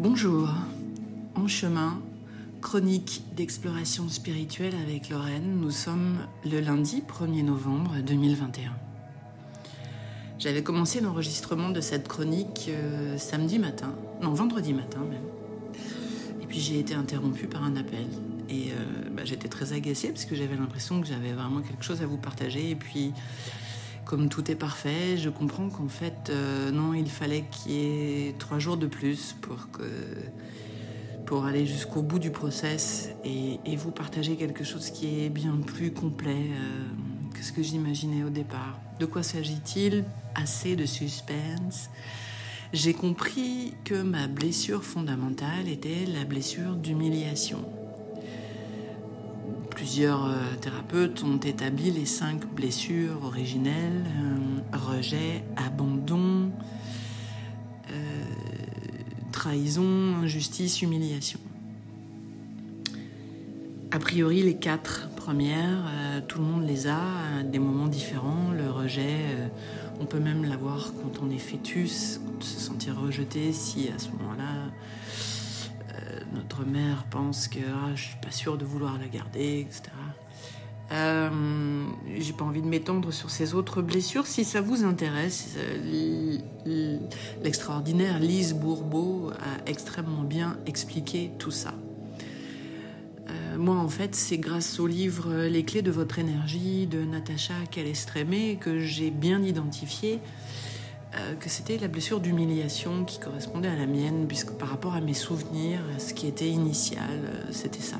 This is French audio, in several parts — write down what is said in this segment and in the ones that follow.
Bonjour, en chemin, chronique d'exploration spirituelle avec Lorraine, nous sommes le lundi 1er novembre 2021. J'avais commencé l'enregistrement de cette chronique euh, samedi matin, non vendredi matin même. Et puis j'ai été interrompue par un appel. Et euh, bah, j'étais très agacée parce que j'avais l'impression que j'avais vraiment quelque chose à vous partager. Et puis comme tout est parfait, je comprends qu'en fait, euh, non, il fallait qu'il y ait trois jours de plus pour, aller jusqu'au bout du process et, vous partager quelque chose qui est bien plus complet euh, que ce que j'imaginais au départ. De quoi s'agit-il? Assez de suspense. J'ai compris que ma blessure fondamentale était la blessure d'humiliation. Plusieurs euh, thérapeutes ont établi les cinq blessures originelles euh, rejet, abandon, euh, trahison, injustice, humiliation. A priori, les quatre premières, tout le monde les a à des moments différents. Le rejet, on peut même l'avoir quand on est fœtus, se sentir rejeté si à ce moment-là notre mère pense que ah, je suis pas sûre de vouloir la garder, etc. Euh, j'ai pas envie de m'étendre sur ces autres blessures. Si ça vous intéresse, euh, l'extraordinaire Lise Bourbeau a extrêmement bien expliqué tout ça. Euh, moi, en fait, c'est grâce au livre Les clés de votre énergie de Natacha Calestrémé que j'ai bien identifié euh, que c'était la blessure d'humiliation qui correspondait à la mienne, puisque par rapport à mes souvenirs, ce qui était initial, euh, c'était ça.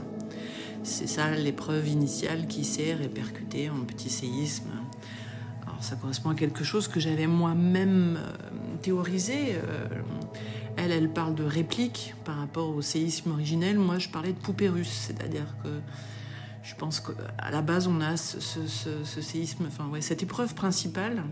C'est ça l'épreuve initiale qui s'est répercutée en petit séisme. Alors ça correspond à quelque chose que j'avais moi-même euh, théorisé. elle, elle parle de réplique par rapport au séisme originel. Moi, je parlais de poupée russe, c'est-à-dire que je pense qu'à la base, on a ce, ce séisme, enfin ouais, cette épreuve principale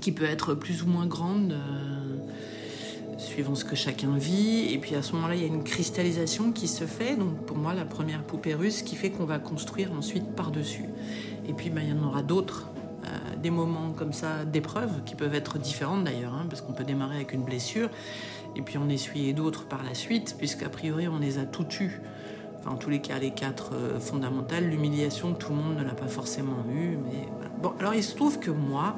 qui peut être plus ou moins grande, euh, suivant ce que chacun vit. Et puis à ce moment-là, il y a une cristallisation qui se fait. Donc pour moi, la première poupée russe qui fait qu'on va construire ensuite par-dessus. Et puis ben, il y en aura d'autres. Euh, des moments comme ça d'épreuves qui peuvent être différentes d'ailleurs, hein, parce qu'on peut démarrer avec une blessure et puis en essuyer d'autres par la suite, puisqu'a priori on les a toutes eues. Enfin, en tous les cas, les quatre euh, fondamentales. L'humiliation, tout le monde ne l'a pas forcément eu. Mais Bon, alors il se trouve que moi,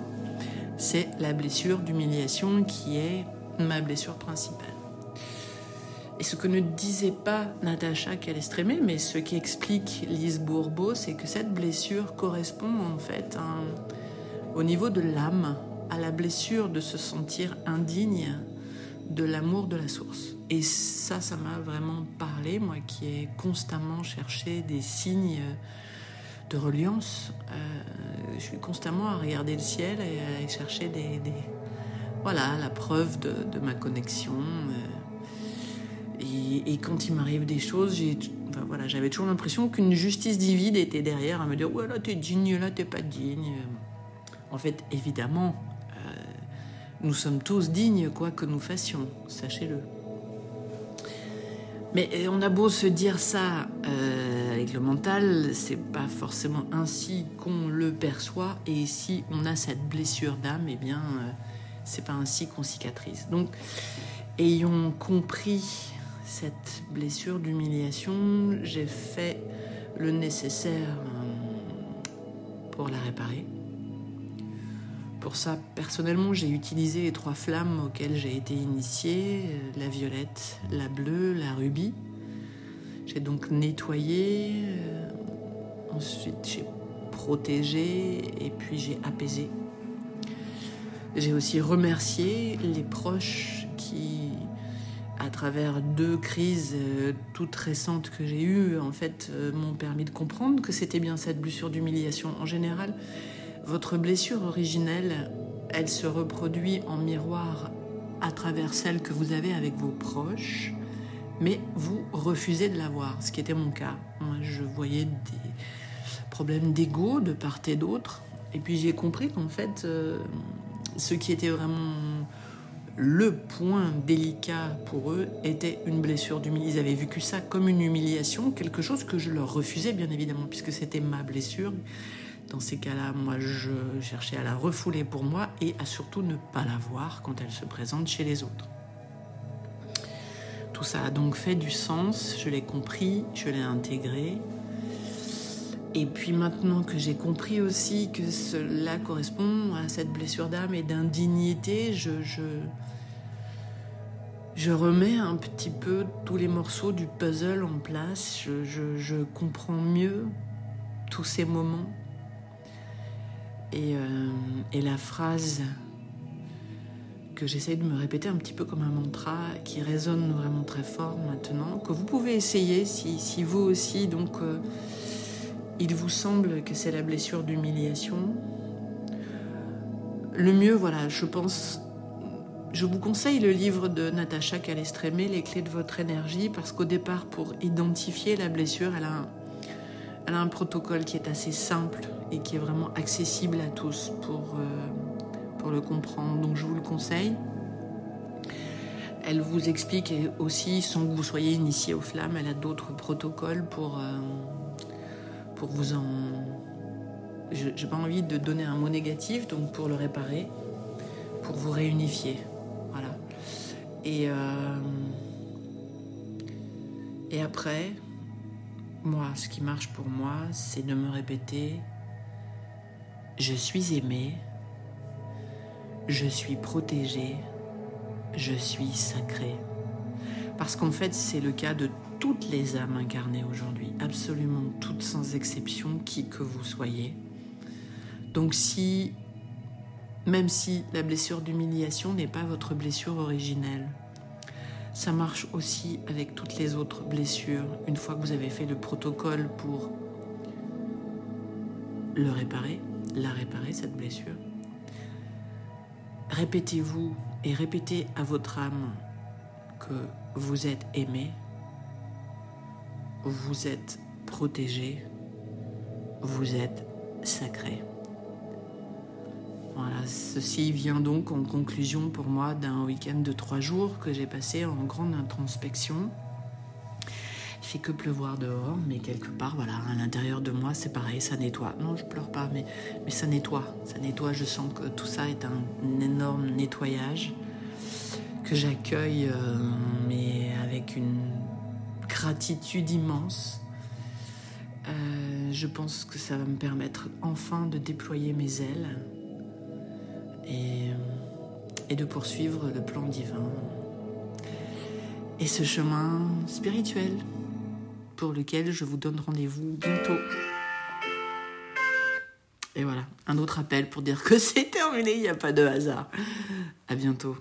c'est la blessure d'humiliation qui est ma blessure principale. Et ce que ne disait pas Natacha Calestrémé, mais ce qui explique Lise Bourbeau, c'est que cette blessure correspond en fait au niveau de l'âme à la blessure de se sentir indigne de l'amour de la source. Et ça, ça m'a vraiment parlé, moi qui ai constamment cherché des signes de reliance. Euh, je suis constamment à regarder le ciel et à chercher des, voilà, la preuve de, ma connexion. Euh. Et, quand il m'arrive des choses, j'ai, voilà, j'avais toujours l'impression qu'une justice divine était derrière à me dire ouais là t'es digne, là t'es pas digne. En fait, évidemment, euh, nous sommes tous dignes quoi que nous fassions, sachez-le. Mais on a beau se dire ça euh, avec le mental, c'est pas forcément ainsi qu'on le perçoit. Et si on a cette blessure d'âme, eh bien, euh, c'est pas ainsi qu'on cicatrise. Donc, ayant compris cette blessure d'humiliation, j'ai fait le nécessaire euh, pour la réparer. Pour ça, personnellement, j'ai utilisé les trois flammes auxquelles j'ai été initiée, euh, la violette, la bleue, la rubis. J'ai donc nettoyé, euh, ensuite j'ai protégé et puis j'ai apaisé. J'ai aussi remercié les proches qui, à travers deux crises euh, toutes récentes que j'ai eues, en fait, m'ont permis de comprendre que c'était bien cette blessure d'humiliation en général votre blessure originelle, elle se reproduit en miroir à travers celle que vous avez avec vos proches, mais vous refusez de la voir, ce qui était mon cas. Moi, je voyais des problèmes d'ego de part et d'autre, et puis j'ai compris qu'en fait, euh, ce qui était vraiment le point délicat pour eux était une blessure d'humiliation. Ils avaient vécu ça comme une humiliation, quelque chose que je leur refusais bien évidemment, puisque c'était ma blessure dans ces cas-là, moi, je cherchais à la refouler pour moi et à surtout ne pas la voir quand elle se présente chez les autres. tout ça a donc fait du sens, je l'ai compris, je l'ai intégré. Et puis maintenant que j'ai compris aussi que cela correspond à cette blessure d'âme et d'indignité, je, remets un petit peu tous les morceaux du puzzle en place. Je, comprends mieux tous ces moments. Et, euh, et la phrase que j'essaye de me répéter un petit peu comme un mantra qui résonne vraiment très fort maintenant, que vous pouvez essayer si, si vous aussi, donc euh, il vous semble que c'est la blessure d'humiliation. Le mieux, voilà, je pense, je vous conseille le livre de Natacha Calestrémé, Les clés de votre énergie, parce qu'au départ, pour identifier la blessure, elle a, un, elle a un protocole qui est assez simple et qui est vraiment accessible à tous pour... Euh, pour le comprendre, donc je vous le conseille. Elle vous explique aussi, sans que vous soyez initié aux flammes, elle a d'autres protocoles pour, euh, pour vous en... Je n'ai pas envie de donner un mot négatif, donc pour le réparer, pour vous réunifier. Voilà. Et, euh, et après, moi, ce qui marche pour moi, c'est de me répéter, je suis aimé, je suis protégé, je suis sacré. Parce qu'en fait, c'est le cas de toutes les âmes incarnées aujourd'hui, absolument toutes sans exception, qui que vous soyez. Donc si, même si la blessure d'humiliation n'est pas votre blessure originelle, ça marche aussi avec toutes les autres blessures. Une fois que vous avez fait le protocole pour le réparer, la réparer, cette blessure, Répétez-vous et répétez à votre âme que vous êtes aimé, vous êtes protégé, vous êtes sacré. Voilà, ceci vient donc en conclusion pour moi d'un week-end de trois jours que j'ai passé en grande introspection il fait que pleuvoir dehors, mais quelque part, voilà, à l'intérieur de moi, c'est pareil, ça nettoie. Non, je pleure pas, mais, ça nettoie. Ça nettoie, je sens que tout ça est un, énorme nettoyage que j'accueille, euh, mais avec une gratitude immense. Euh, je pense que ça va me permettre enfin de déployer mes ailes et, et de poursuivre le plan divin et ce chemin spirituel pour lequel je vous donne rendez-vous bientôt. Et voilà, un autre appel pour dire que c'est terminé, il n'y a pas de hasard. À bientôt.